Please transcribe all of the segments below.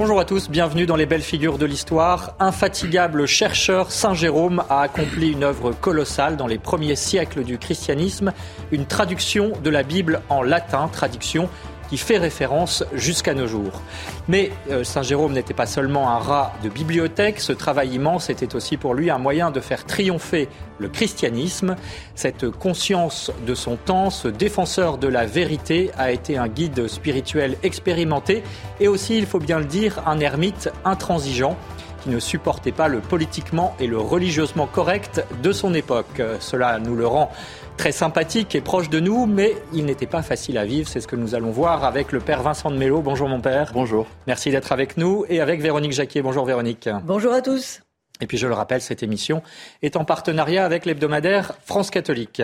Bonjour à tous, bienvenue dans les belles figures de l'histoire. Infatigable chercheur, Saint Jérôme a accompli une œuvre colossale dans les premiers siècles du christianisme, une traduction de la Bible en latin, traduction qui fait référence jusqu'à nos jours. Mais euh, Saint Jérôme n'était pas seulement un rat de bibliothèque, ce travail immense était aussi pour lui un moyen de faire triompher le christianisme. Cette conscience de son temps, ce défenseur de la vérité, a été un guide spirituel expérimenté et aussi, il faut bien le dire, un ermite intransigeant qui ne supportait pas le politiquement et le religieusement correct de son époque. Cela nous le rend très sympathique et proche de nous, mais il n'était pas facile à vivre. C'est ce que nous allons voir avec le père Vincent de Mello. Bonjour mon père. Bonjour. Merci d'être avec nous et avec Véronique Jacquier. Bonjour Véronique. Bonjour à tous. Et puis je le rappelle, cette émission est en partenariat avec l'hebdomadaire France catholique.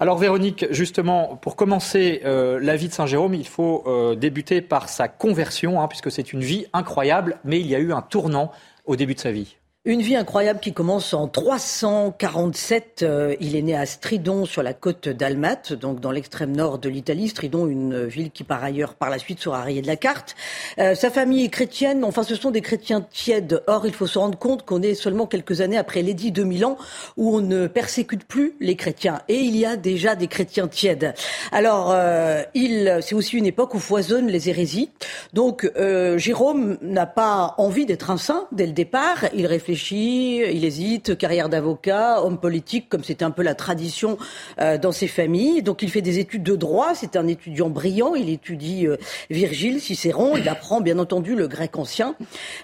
Alors Véronique, justement, pour commencer euh, la vie de Saint Jérôme, il faut euh, débuter par sa conversion, hein, puisque c'est une vie incroyable, mais il y a eu un tournant au début de sa vie. Une vie incroyable qui commence en 347. Euh, il est né à Stridon, sur la côte d'Almate, donc dans l'extrême nord de l'Italie. Stridon, une ville qui par ailleurs, par la suite, sera rayée de la carte. Euh, sa famille est chrétienne, enfin ce sont des chrétiens tièdes. Or, il faut se rendre compte qu'on est seulement quelques années après l'édit de Milan, où on ne persécute plus les chrétiens. Et il y a déjà des chrétiens tièdes. Alors, euh, il, c'est aussi une époque où foisonnent les hérésies. Donc, Jérôme n'a pas envie d'être un saint dès le départ. Il réfléchit il hésite, carrière d'avocat, homme politique, comme c'était un peu la tradition euh, dans ses familles. Donc il fait des études de droit, c'est un étudiant brillant, il étudie euh, Virgile, Cicéron, il apprend bien entendu le grec ancien.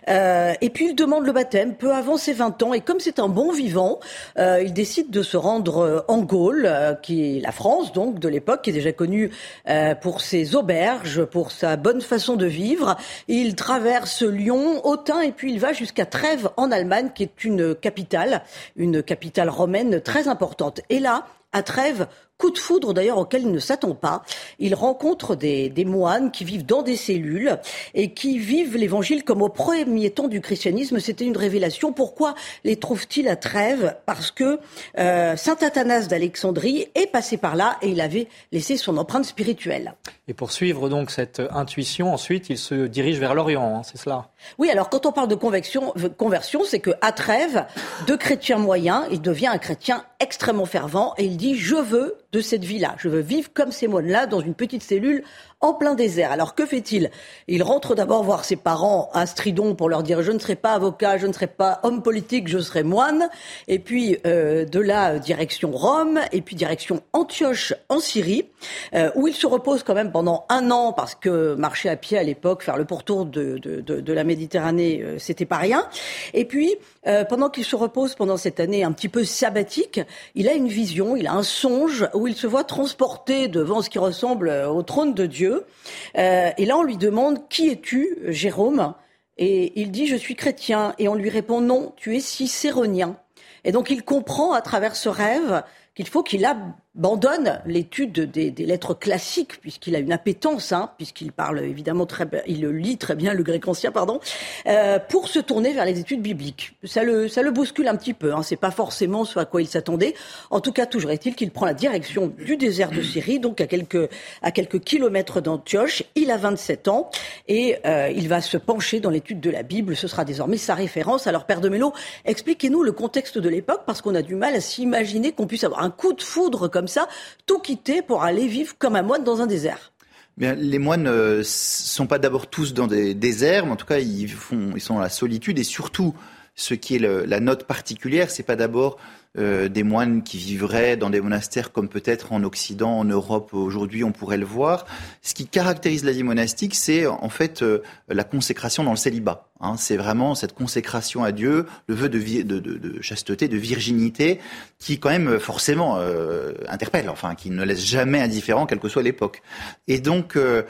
Euh, et puis il demande le baptême peu avant ses 20 ans. Et comme c'est un bon vivant, il décide de se rendre en Gaule, qui est la France donc de l'époque, qui est déjà connue pour ses auberges, pour sa bonne façon de vivre. Il traverse Lyon, Autun, et puis il va jusqu'à Trèves en Allemagne qui est une capitale, une capitale romaine très importante. Et là, à Trèves, coup de foudre d'ailleurs auquel il ne s'attend pas. Il rencontre des, des, moines qui vivent dans des cellules et qui vivent l'évangile comme au premier temps du christianisme. C'était une révélation. Pourquoi les trouve-t-il à Trèves? Parce que euh, saint Athanas d'Alexandrie est passé par là et il avait laissé son empreinte spirituelle. Et pour suivre donc cette intuition, ensuite il se dirige vers l'Orient, hein, c'est cela? Oui, alors quand on parle de conversion, conversion c'est qu'à Trèves, de chrétien moyen, il devient un chrétien extrêmement fervent et il dit je veux de cette vie-là. Je veux vivre comme ces moines-là dans une petite cellule en plein désert. Alors que fait-il? Il rentre d'abord voir ses parents à Stridon pour leur dire je ne serai pas avocat, je ne serai pas homme politique, je serai moine. Et puis euh, de là direction Rome et puis direction Antioche en Syrie euh, où il se repose quand même pendant un an parce que marcher à pied à l'époque, faire le pourtour de, la Méditerranée, euh, c'était pas rien. Et puis euh, pendant qu'il se repose pendant cette année un petit peu sabbatique, il a une vision, il a un songe où il se voit transporté devant ce qui ressemble au trône de Dieu euh, et là, on lui demande Qui es-tu, Jérôme? Et il dit Je suis chrétien. Et on lui répond Non, tu es cicéronien. Et donc, il comprend à travers ce rêve qu'il faut qu'il abandonne l'étude des, lettres classiques puisqu'il a une appétence, hein, puisqu'il parle évidemment très, il lit très bien le grec ancien, pardon, euh, pour se tourner vers les études bibliques. Ça le, ça le bouscule un petit peu. Hein, c'est pas forcément ce à quoi il s'attendait. En tout cas, toujours est-il qu'il prend la direction du désert de Syrie, donc à quelques à quelques kilomètres d'Antioche. Il a 27 ans et euh, il va se pencher dans l'étude de la Bible. Ce sera désormais sa référence. Alors, Père de Mello, expliquez-nous le contexte de l'époque parce qu'on a du mal à s'imaginer qu'on puisse avoir un coup de foudre comme tout quitter pour aller vivre comme un moine dans un désert. Bien, les moines ne euh, sont pas d'abord tous dans des déserts, mais en tout cas, ils, font, ils sont dans la solitude et surtout, ce qui est la note particulière, c'est pas d'abord euh, des moines qui vivraient dans des monastères comme peut-être en Occident, en Europe aujourd'hui, on pourrait le voir. Ce qui caractérise la vie monastique, c'est en fait euh, la consécration dans le célibat. Hein. c'est vraiment cette consécration à Dieu, le vœu de, de, de, de, chasteté, de virginité, qui quand même forcément euh, interpelle, enfin, qui ne laisse jamais indifférent, quelle que soit l'époque. Et donc, euh,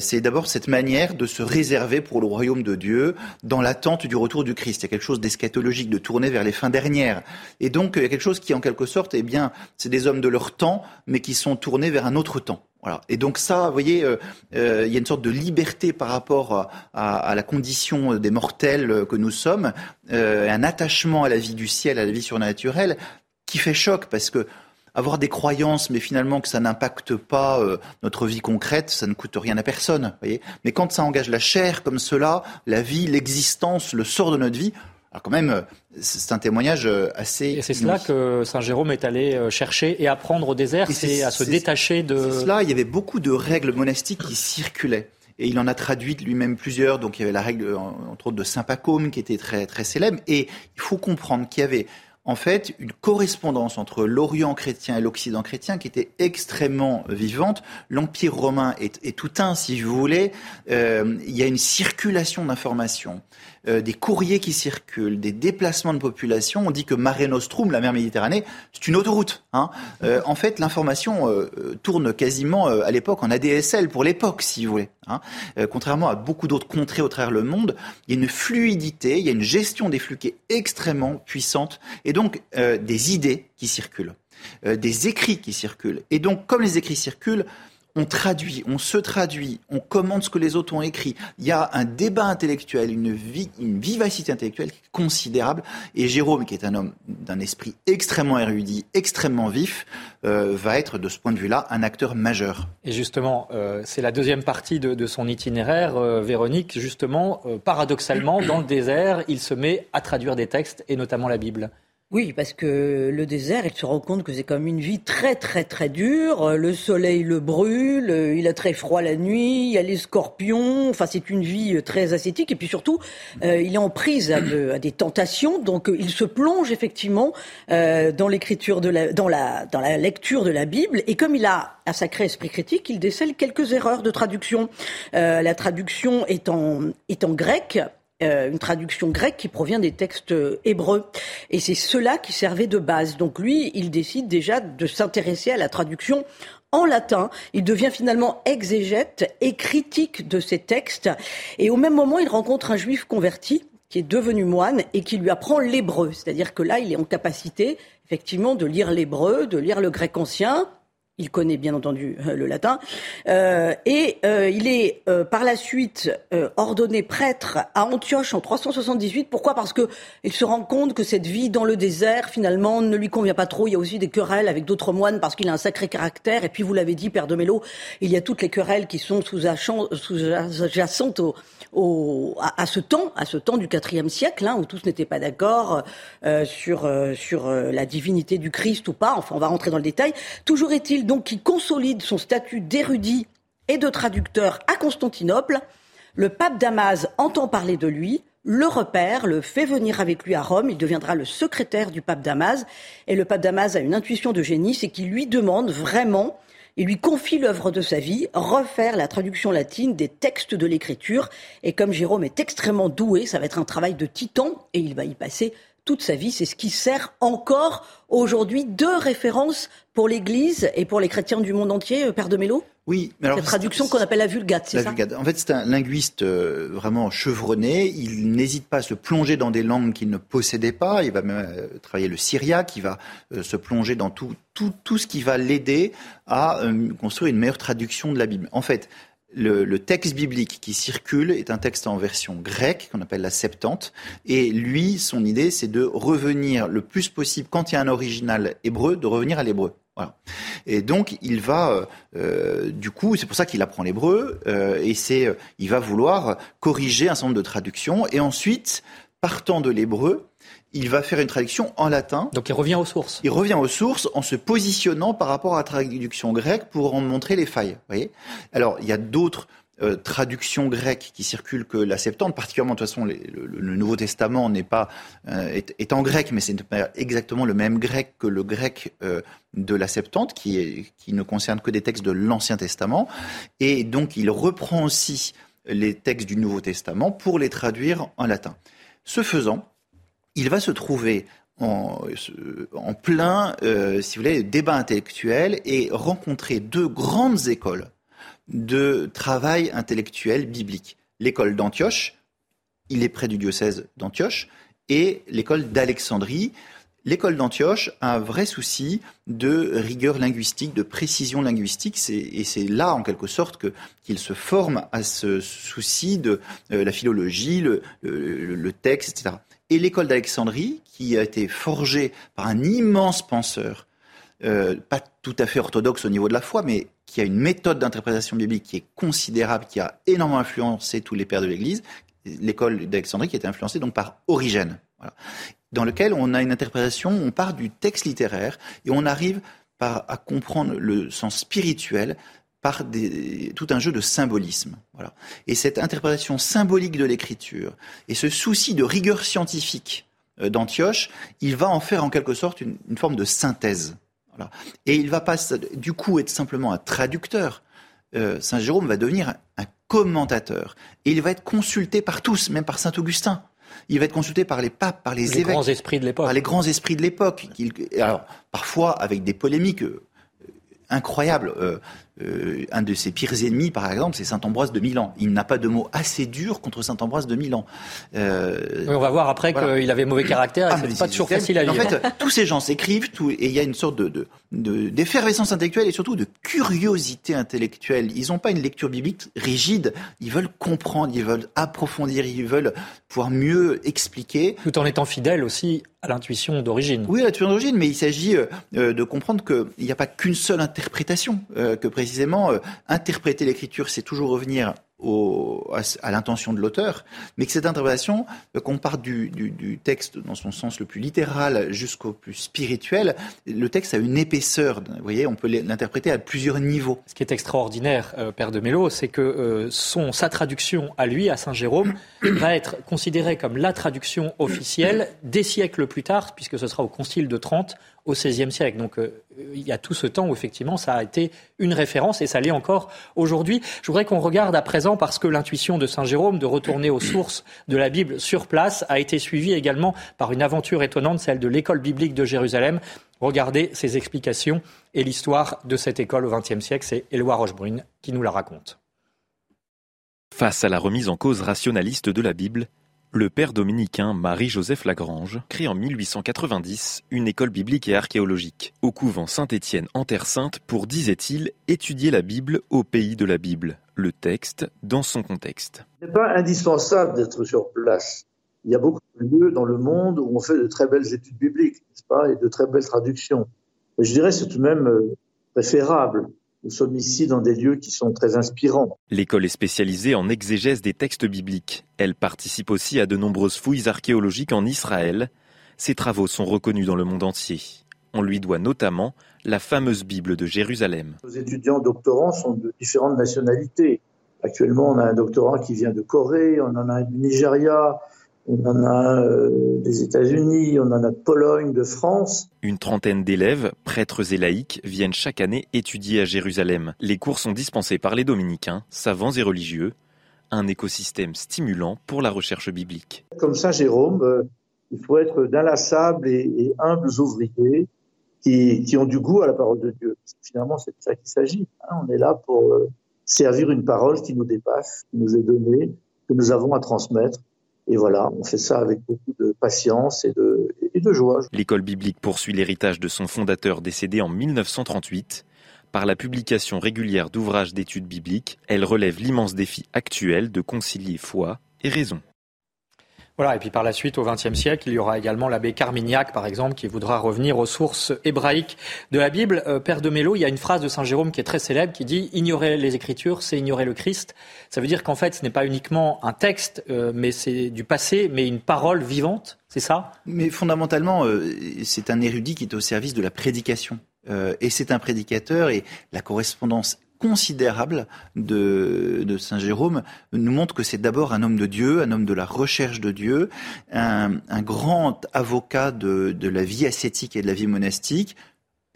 c'est d'abord cette manière de se réserver pour le royaume de Dieu dans l'attente du retour du Christ. Il y a quelque chose d'eschatologique, de tourner vers les fins dernières. Et donc, il y a quelque chose qui, en quelque sorte, eh bien, c'est des hommes de leur temps, mais qui sont tournés vers un autre temps. Voilà. Et donc ça, vous voyez, euh, euh, il y a une sorte de liberté par rapport à, la condition des mortels que nous sommes, euh, un attachement à la vie du ciel, à la vie surnaturelle, qui fait choc parce que avoir des croyances, mais finalement que ça n'impacte pas notre vie concrète, ça ne coûte rien à personne. Voyez mais quand ça engage la chair comme cela, la vie, l'existence, le sort de notre vie, alors quand même, c'est un témoignage euh, assez. Et c'est cela que Saint Jérôme est allé euh, chercher et apprendre au désert, c'est à se détacher de. C'est cela. Il y avait beaucoup de règles monastiques qui circulaient. Et il en a traduit lui-même plusieurs. Donc il y avait la règle, entre autres, de Saint Pacôme, qui était très très célèbre. Et il faut comprendre qu'il y avait en fait une correspondance entre l'Orient chrétien et l'Occident chrétien qui était extrêmement vivante. L'Empire romain est, tout un, si vous voulez. Euh, il y a une circulation d'informations. Euh, des courriers qui circulent, des déplacements de population. On dit que Mare Nostrum, la mer Méditerranée, c'est une autoroute. Hein. Euh, en fait, l'information euh, tourne quasiment à l'époque en ADSL pour l'époque, si vous voulez. Hein. contrairement à beaucoup d'autres contrées au travers le monde, il y a une fluidité, il y a une gestion des flux qui est extrêmement puissante, et donc des idées qui circulent, des écrits qui circulent. Et donc, comme les écrits circulent, on traduit, on se traduit, on commente ce que les autres ont écrit. Il y a un débat intellectuel, une, vivacité intellectuelle considérable. Et Jérôme, qui est un homme d'un esprit extrêmement érudit, extrêmement vif, euh, va être de ce point de vue-là un acteur majeur. Et justement, euh, c'est la deuxième partie de, son itinéraire, euh, Véronique. Justement, paradoxalement, dans le désert, il se met à traduire des textes, et notamment la Bible. Oui, parce que le désert, il se rend compte que c'est comme une vie très très très dure. Le soleil le brûle, il a très froid la nuit, il y a les scorpions. Enfin, c'est une vie très ascétique. Et puis surtout, euh, il est en prise à, des tentations. Donc, il se plonge effectivement euh, dans l'écriture de la, dans la, dans la lecture de la Bible. Et comme il a un sacré esprit critique, il décèle quelques erreurs de traduction. Euh, la traduction est en, est en grec euh, une traduction grecque qui provient des textes euh, hébreux. Et c'est cela qui servait de base. Donc lui, il décide déjà de s'intéresser à la traduction en latin. Il devient finalement exégète et critique de ces textes. Et au même moment, il rencontre un juif converti qui est devenu moine et qui lui apprend l'hébreu. C'est-à-dire que là, il est en capacité, effectivement, de lire l'hébreu, de lire le grec ancien, il connaît bien entendu euh, le latin. Euh, et euh, il est par la suite ordonné prêtre à Antioche en 378. Pourquoi? Parce que il se rend compte que cette vie dans le désert finalement ne lui convient pas trop. Il y a aussi des querelles avec d'autres moines parce qu'il a un sacré caractère. Et puis vous l'avez dit, Père de Mélo, il y a toutes les querelles qui sont sous-jacentes au, au, à, ce temps, à ce temps du IVe siècle, hein, où tous n'étaient pas d'accord sur sur la divinité du Christ ou pas. Enfin, on va rentrer dans le détail. Toujours est-il donc qui consolide son statut d'érudit et de traducteur à Constantinople. Le pape Damas entend parler de lui, le repère, le fait venir avec lui à Rome. Il deviendra le secrétaire du pape Damas. Et le pape Damas a une intuition de génie, c'est qu'il lui demande vraiment, il lui confie l'œuvre de sa vie, refaire la traduction latine des textes de l'écriture. Et comme Jérôme est extrêmement doué, ça va être un travail de titan et il va y passer toute sa vie. C'est ce qui sert encore aujourd'hui de référence pour l'Église et pour les chrétiens du monde entier, euh, Père de Mélo? Oui, mais alors, Cette traduction qu'on appelle la vulgate, c'est ça? vulgate. En fait, c'est un linguiste euh, vraiment chevronné. Il n'hésite pas à se plonger dans des langues qu'il ne possédait pas. Il va même euh, travailler le syriaque. Il va se plonger dans tout, tout, tout ce qui va l'aider à construire une meilleure traduction de la Bible. En fait, le, texte biblique qui circule est un texte en version grecque qu'on appelle la Septante. Et lui, son idée, c'est de revenir le plus possible, quand il y a un original hébreu, de revenir à l'hébreu. Voilà. Et donc il va, euh, euh, du coup, c'est pour ça qu'il apprend l'hébreu euh, et c'est, il va vouloir corriger un certain nombre de traductions et ensuite, partant de l'hébreu, il va faire une traduction en latin. Donc il revient aux sources. Il revient aux sources en se positionnant par rapport à la traduction grecque pour en montrer les failles. Voyez Alors il y a d'autres euh, traduction grecque qui circule que la Septante, particulièrement de toute façon le, Nouveau Testament n'est pas euh, est, en grec, mais c'est exactement le même grec que le grec euh, de la Septante, qui, est, qui ne concerne que des textes de l'Ancien Testament, et donc il reprend aussi les textes du Nouveau Testament pour les traduire en latin. Ce faisant, il va se trouver en, plein, si vous voulez, débat intellectuel et rencontrer deux grandes écoles de travail intellectuel biblique. L'école d'Antioche, il est près du diocèse d'Antioche, et l'école d'Alexandrie. L'école d'Antioche a un vrai souci de rigueur linguistique, de précision linguistique, et c'est là, en quelque sorte, qu'il se forme à ce souci de euh, la philologie, le, texte, etc. Et l'école d'Alexandrie, qui a été forgée par un immense penseur, euh, pas tout à fait orthodoxe au niveau de la foi, mais qui a une méthode d'interprétation biblique qui est considérable, qui a énormément influencé tous les pères de l'Église, l'école d'Alexandrie qui a été influencée donc par Origène, dans lequel on a une interprétation, on part du texte littéraire et on arrive à comprendre le sens spirituel par des, tout un jeu de symbolisme. Voilà. Et cette interprétation symbolique de l'écriture et ce souci de rigueur scientifique euh, d'Antioche, il va en faire en quelque sorte une forme de synthèse. Et il va pas du coup être simplement un traducteur. Euh, Saint Jérôme va devenir un commentateur. Et il va être consulté par tous, même par Saint Augustin. Il va être consulté par les papes, par les, les évêques. Grands esprits de l'époque. Par les grands esprits de l'époque. Alors, parfois avec des polémiques euh, incroyables. Euh, euh, un de ses pires ennemis, par exemple, c'est Saint Ambroise de Milan. Il n'a pas de mots assez durs contre Saint Ambroise de Milan. Euh, on va voir après qu'il avait mauvais caractère. Ah, c'est pas toujours facile à lire. En fait, tous ces gens s'écrivent, et il y a une sorte de, d'effervescence intellectuelle et surtout de curiosité intellectuelle. Ils n'ont pas une lecture biblique rigide. Ils veulent comprendre, ils veulent approfondir, ils veulent pouvoir mieux expliquer. Tout en étant fidèles aussi à l'intuition d'origine. Oui, à l'intuition d'origine, mais il s'agit euh, de comprendre qu'il n'y a pas qu'une seule interprétation, que précisément, euh, interpréter l'écriture, c'est toujours revenir à, l'intention de l'auteur, mais que cette interprétation, euh, qu'on parte du, texte dans son sens le plus littéral jusqu'au plus spirituel, le texte a une épaisseur. Vous voyez, on peut l'interpréter à plusieurs niveaux. Ce qui est extraordinaire, euh, Père de Mello, c'est que son, sa traduction à lui, à Saint Jérôme, va être considérée comme la traduction officielle des siècles plus tard, puisque ce sera au Concile de Trente, au XVIe siècle. Donc euh, il y a tout ce temps où effectivement ça a été une référence et ça l'est encore aujourd'hui. Je voudrais qu'on regarde à présent parce que l'intuition de Saint Jérôme de retourner aux sources de la Bible sur place a été suivie également par une aventure étonnante, celle de l'école biblique de Jérusalem. Regardez ses explications et l'histoire de cette école au XXe siècle. C'est Éloi Rochebrune qui nous la raconte. Face à la remise en cause rationaliste de la Bible, le père dominicain Marie-Joseph Lagrange crée en 1890 une école biblique et archéologique au couvent Saint-Étienne en Terre Sainte pour, disait-il, étudier la Bible au pays de la Bible, le texte dans son contexte. Ce n'est pas indispensable d'être sur place. Il y a beaucoup de lieux dans le monde où on fait de très belles études bibliques, n'est-ce pas, et de très belles traductions. Je dirais c'est tout de même euh, préférable nous sommes ici dans des lieux qui sont très inspirants. L'école est spécialisée en exégèse des textes bibliques. Elle participe aussi à de nombreuses fouilles archéologiques en Israël. Ses travaux sont reconnus dans le monde entier. On lui doit notamment la fameuse Bible de Jérusalem. Nos étudiants doctorants sont de différentes nationalités. Actuellement, on a un doctorant qui vient de Corée, on en a un du Nigeria, on en a euh, des États-Unis, on en a de Pologne, de France. Une trentaine d'élèves, prêtres et laïcs, viennent chaque année étudier à Jérusalem. Les cours sont dispensés par les dominicains, savants et religieux. Un écosystème stimulant pour la recherche biblique. Comme Saint Jérôme, euh, il faut être d'inlassables et, humbles ouvriers qui, ont du goût à la parole de Dieu. Finalement, c'est de ça qu'il s'agit. Hein. On est là pour euh, servir une parole qui nous dépasse, qui nous est donnée, que nous avons à transmettre et voilà, on fait ça avec beaucoup de patience et de, joie. L'école biblique poursuit l'héritage de son fondateur décédé en 1938. Par la publication régulière d'ouvrages d'études bibliques, elle relève l'immense défi actuel de concilier foi et raison. Voilà, et puis par la suite, au XXe siècle, il y aura également l'abbé Carmignac, par exemple, qui voudra revenir aux sources hébraïques de la Bible. Euh, Père de Mello, il y a une phrase de Saint Jérôme qui est très célèbre, qui dit Ignorer les Écritures, c'est ignorer le Christ. Ça veut dire qu'en fait, ce n'est pas uniquement un texte, euh, mais c'est du passé, mais une parole vivante, c'est ça? Mais fondamentalement, euh, c'est un érudit qui est au service de la prédication. et c'est un prédicateur, et la correspondance considérable de, de Saint Jérôme nous montre que c'est d'abord un homme de Dieu, un homme de la recherche de Dieu, un, un grand avocat de, de la vie ascétique et de la vie monastique,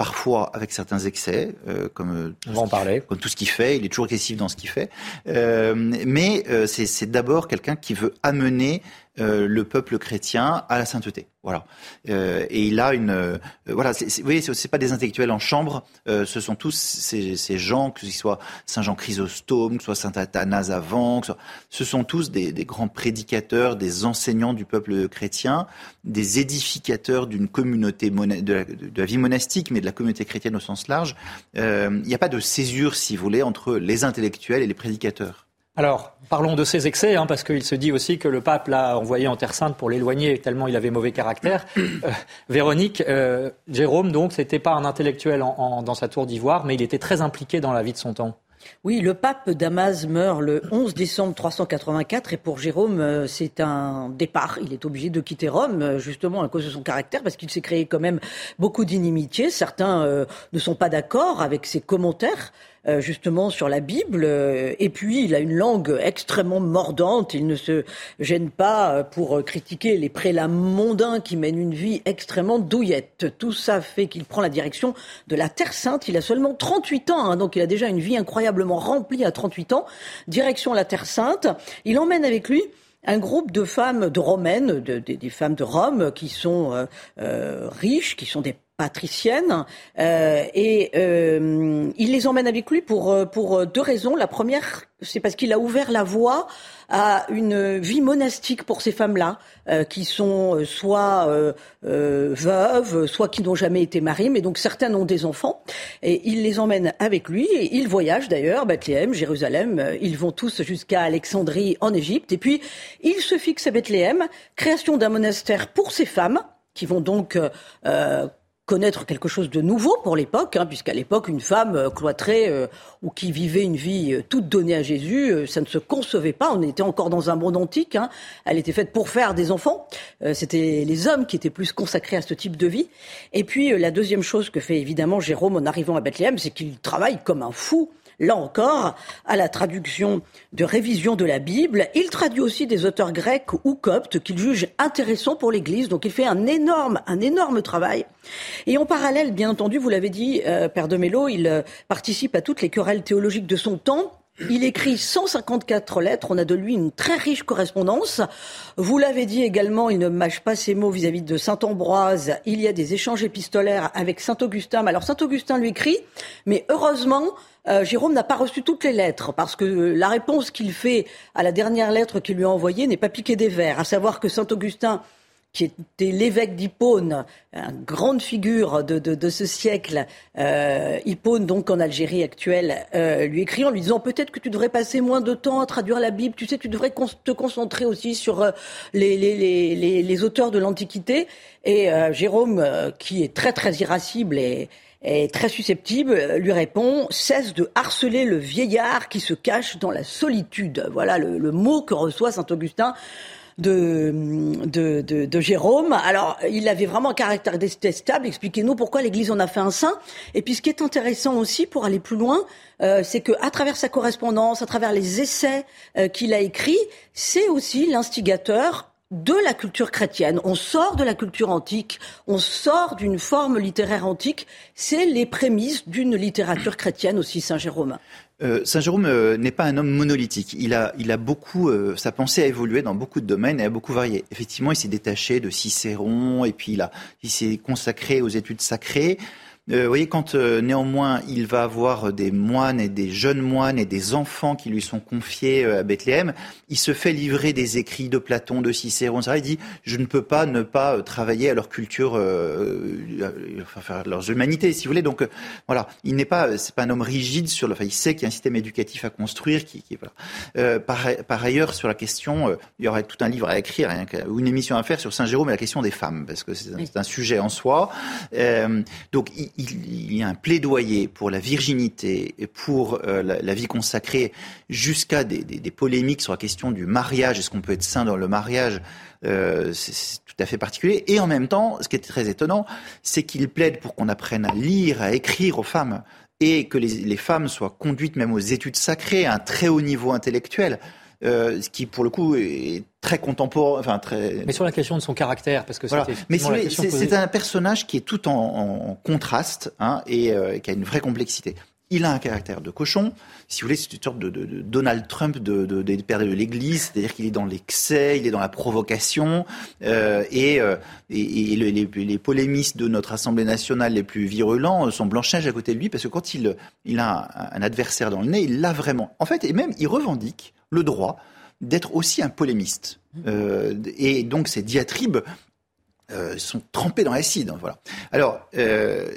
parfois avec certains excès, euh, comme, On va en parler. comme tout ce qu'il fait. Il est toujours excessif dans ce qu'il fait. Euh, mais euh, c'est c'est d'abord quelqu'un qui veut amener euh, le peuple chrétien à la sainteté. Voilà. Euh, et il a une, euh, voilà. c'est- vous voyez, c'est pas des intellectuels en chambre. euh, ce sont tous ces, gens, que ce soit Saint Jean Chrysostome, que ce soit Saint Athanase avant, ce, soit- ce sont tous des, des grands prédicateurs, des enseignants du peuple chrétien, des édificateurs d'une communauté mona- de la, de la vie monastique, mais de la communauté chrétienne au sens large. Euh, Il n'y a pas de césure, si vous voulez, entre les intellectuels et les prédicateurs. Alors, parlons de ses excès, hein, parce qu'il se dit aussi que le pape l'a envoyé en Terre Sainte pour l'éloigner, tellement il avait mauvais caractère. Euh, Véronique, euh, Jérôme, donc, c'était pas un intellectuel en- en- dans sa tour d'ivoire, mais il était très impliqué dans la vie de son temps. Oui, le pape Damas meurt le 11 décembre 384 et pour Jérôme, euh, c'est un départ. Il est obligé de quitter Rome, justement à cause de son caractère, parce qu'il s'est créé quand même beaucoup d'inimitiés. Certains euh, ne sont pas d'accord avec ses commentaires. Euh, justement sur la Bible euh, et puis il a une langue extrêmement mordante il ne se gêne pas euh, pour critiquer les prélats mondains qui mènent une vie extrêmement douillette. Tout ça fait qu'il prend la direction de la Terre Sainte. Il a seulement 38 ans hein, donc il a déjà une vie incroyablement remplie à 38 ans. Direction la Terre Sainte. Il emmène avec lui un groupe de femmes de romaines, de- de- des femmes de Rome, qui sont euh, riches, qui sont des patriciennes, euh, et euh, il les emmène avec lui pour euh, pour deux raisons. La première, c'est parce qu'il a ouvert la voie à une vie monastique pour ces femmes-là, euh, qui sont euh, soit euh, euh, veuves, soit qui n'ont jamais été mariées, mais donc certaines ont des enfants, et il les emmène avec lui, et ils voyagent d'ailleurs, Bethléem, Jérusalem, euh, ils vont tous jusqu'à Alexandrie en Égypte, et puis il se fixe à Bethléem, création d'un monastère pour ces femmes, qui vont donc euh, euh, connaître quelque chose de nouveau pour l'époque, hein, puisqu'à l'époque, une femme euh, cloîtrée euh, ou qui vivait une vie euh, toute donnée à Jésus, ça ne se concevait pas. On était encore dans un monde antique. Hein. Elle était faite pour faire des enfants. C'était les hommes qui étaient plus consacrés à ce type de vie. Et puis, la deuxième chose que fait évidemment Jérôme en arrivant à Bethléem, c'est qu'il travaille comme un fou là encore, à la traduction de révision de la Bible. Il traduit aussi des auteurs grecs ou coptes qu'il juge intéressants pour l'Église. Donc il fait un énorme, un énorme travail. Et en parallèle, bien entendu, vous l'avez dit, euh, Père de Mello, il euh, participe à toutes les querelles théologiques de son temps. Il écrit 154 lettres. On a de lui une très riche correspondance. Vous l'avez dit également, il ne mâche pas ses mots vis-à-vis de Saint Ambroise. Il y a des échanges épistolaires avec Saint Augustin. Alors Saint Augustin lui écrit, mais heureusement, euh, Jérôme n'a pas reçu toutes les lettres parce que la réponse qu'il fait à la dernière lettre qu'il lui a envoyée n'est pas piquée des vers. À savoir que Saint Augustin qui était l'évêque d'Hippone, une grande figure de, de, de ce siècle, euh, Hippone donc en Algérie actuelle, euh, lui écrit en lui disant peut-être que tu devrais passer moins de temps à traduire la Bible, tu sais, tu devrais te concentrer aussi sur euh, les, les, les, les, auteurs de l'Antiquité. Et euh, Jérôme, euh, qui est très très irascible et, est très susceptible, lui répond cesse de harceler le vieillard qui se cache dans la solitude. Voilà le, le mot que reçoit saint Augustin de, de, de, de Jérôme. Alors, il avait vraiment un caractère détestable. Expliquez-nous pourquoi l'Église en a fait un saint. Et puis, ce qui est intéressant aussi, pour aller plus loin, euh, c'est que à travers sa correspondance, à travers les essais euh, qu'il a écrits, c'est aussi l'instigateur de la culture chrétienne. On sort de la culture antique, on sort d'une forme littéraire antique. C'est les prémices d'une littérature chrétienne aussi, Saint Jérôme. Euh, Saint Jérôme euh, n'est pas un homme monolithique. Il a, il a beaucoup, euh, sa pensée a évolué dans beaucoup de domaines et a beaucoup varié. Effectivement, il s'est détaché de Cicéron et puis il, a, il s'est consacré aux études sacrées. Euh, vous voyez, quand euh, néanmoins il va avoir des moines et des jeunes moines et des enfants qui lui sont confiés euh, à Bethléem, il se fait livrer des écrits de Platon, de Cicéron, etc. Il dit je ne peux pas ne pas euh, travailler à leur culture, euh, euh, enfin faire leurs humanités, si vous voulez. Donc euh, voilà, il n'est pas, c'est pas un homme rigide sur le. Enfin, il sait qu'il y a un système éducatif à construire. Qui, qui voilà. Euh, par, par ailleurs, sur la question, euh, il y aurait tout un livre à écrire ou une émission à faire sur Saint Jérôme et la question des femmes, parce que c'est un, un sujet en soi. Euh, donc il, il- y a un plaidoyer pour la virginité et pour euh, la, vie consacrée, jusqu'à des, polémiques sur la question du mariage. Est-ce qu'on peut être saint dans le mariage? Euh, c'est tout à fait particulier. Et en même temps, ce qui est très étonnant, c'est qu'il plaide pour qu'on apprenne à lire, à écrire aux femmes. et que les, femmes soient conduites même aux études sacrées à un très haut niveau intellectuel, euh, ce qui pour le coup est très contemporain, enfin très. Mais sur la question de son caractère, parce que voilà. Mais c'est un personnage qui est tout en, contraste hein, et euh, qui a une vraie complexité. Il a un caractère de cochon. Si vous voulez, c'est une sorte de, Donald Trump de, de, de l'Église, c'est-à-dire qu'il est dans l'excès, il est dans la provocation, euh, et, euh, et, les, les, polémistes de notre Assemblée nationale les plus virulents sont blanche à côté de lui, parce que quand il, il a un, un adversaire dans le nez, il l'a vraiment. En fait, et même, il revendique le droit d'être aussi un polémiste. Euh, et donc, ces diatribes euh, sont trempées dans l'acide. Voilà. Alors, euh,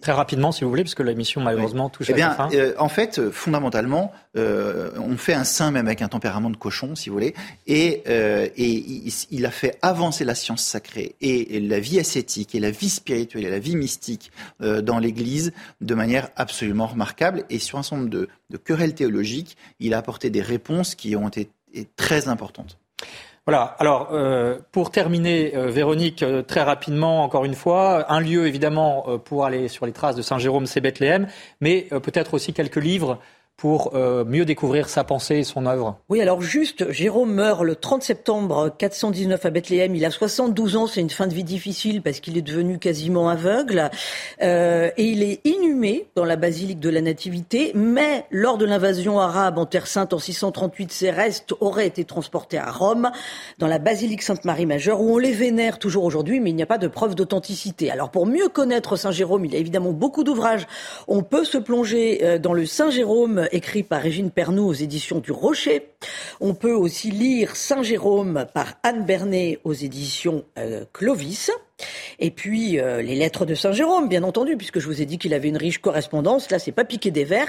Très rapidement, si vous voulez, parce que l'émission malheureusement touche eh à bien, sa fin. Euh, en fait, fondamentalement, euh, on fait un saint même avec un tempérament de cochon, si vous voulez, et, euh, et il, a fait avancer la science sacrée et, la vie ascétique et la vie spirituelle et la vie mystique euh, dans l'Église de manière absolument remarquable. Et sur un certain nombre de, de querelles théologiques, il a apporté des réponses qui ont été très importantes. Voilà. Alors, euh, pour terminer, euh, Véronique, euh, très rapidement, encore une fois, un lieu évidemment pour aller sur les traces de Saint Jérôme, c'est Bethléem, mais peut-être aussi quelques livres pour euh, mieux découvrir sa pensée et son œuvre Oui, alors juste, Jérôme meurt le 30 septembre 419 à Bethléem. Il a 72 ans, c'est une fin de vie difficile parce qu'il est devenu quasiment aveugle. Euh, et il est inhumé dans la basilique de la Nativité, mais lors de l'invasion arabe en Terre Sainte en 638, ses restes auraient été transportés à Rome, dans la basilique Sainte-Marie Majeure, où on les vénère toujours aujourd'hui, mais il n'y a pas de preuve d'authenticité. Alors pour mieux connaître Saint Jérôme, il y a évidemment beaucoup d'ouvrages. On peut se plonger euh, dans le Saint Jérôme écrit par Régine Pernoud aux éditions du Rocher. On peut aussi lire Saint Jérôme par Anne Bernet aux éditions euh, Clovis. Et puis euh, les lettres de Saint Jérôme, bien entendu, puisque je vous ai dit qu'il avait une riche correspondance. Là, c'est pas piqué des vers,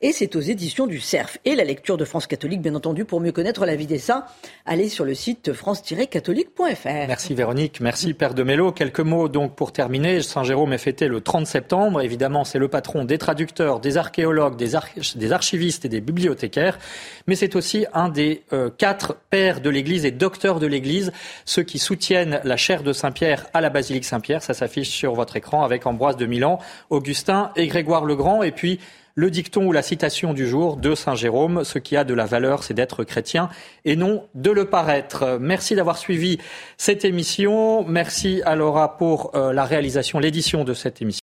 et c'est aux éditions du Cerf. Et la lecture de France catholique, bien entendu, pour mieux connaître la vie des saints, allez sur le site france-catholique.fr. Merci Véronique, merci Père de Mello. Quelques mots donc pour terminer. Saint Jérôme est fêté le 30 septembre. Évidemment, c'est le patron des traducteurs, des archéologues, des, des, archivistes et des bibliothécaires, mais c'est aussi un des euh, quatre pères de l'Église et docteurs de l'Église, ceux qui soutiennent la chair de Saint Pierre à la basilique Saint-Pierre. Ça s'affiche sur votre écran avec Ambroise de Milan, Augustin et Grégoire le Grand. Et puis, le dicton ou la citation du jour de Saint Jérôme, ce qui a de la valeur, c'est d'être chrétien et non de le paraître. Merci d'avoir suivi cette émission. Merci à Laura pour euh, la réalisation, l'édition de cette émission.